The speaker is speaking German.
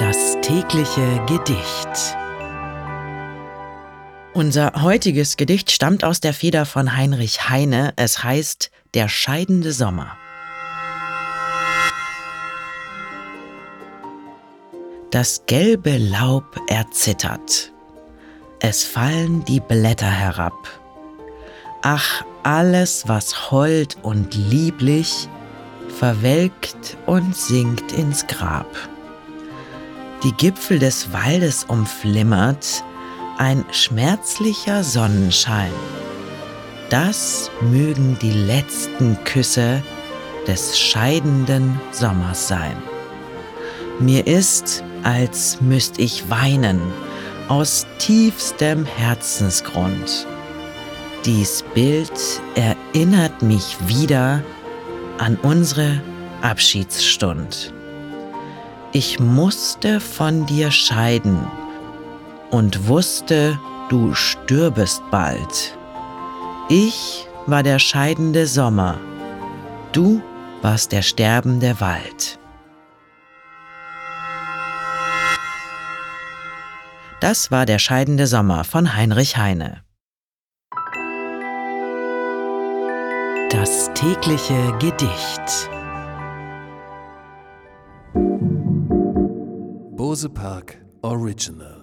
Das tägliche Gedicht. Unser heutiges Gedicht stammt aus der Feder von Heinrich Heine. Es heißt Der scheidende Sommer. Das gelbe Laub erzittert. Es fallen die Blätter herab. Ach, alles, was hold und lieblich, verwelkt und sinkt ins Grab. Die Gipfel des Waldes umflimmert ein schmerzlicher Sonnenschein. Das mögen die letzten Küsse des scheidenden Sommers sein. Mir ist, als müsst ich weinen aus tiefstem Herzensgrund. Dies Bild erinnert mich wieder an unsere Abschiedsstund. Ich musste von dir scheiden und wusste, du stürbest bald. Ich war der scheidende Sommer, du warst der sterbende Wald. Das war der scheidende Sommer von Heinrich Heine. Das tägliche Gedicht. Bose Park Original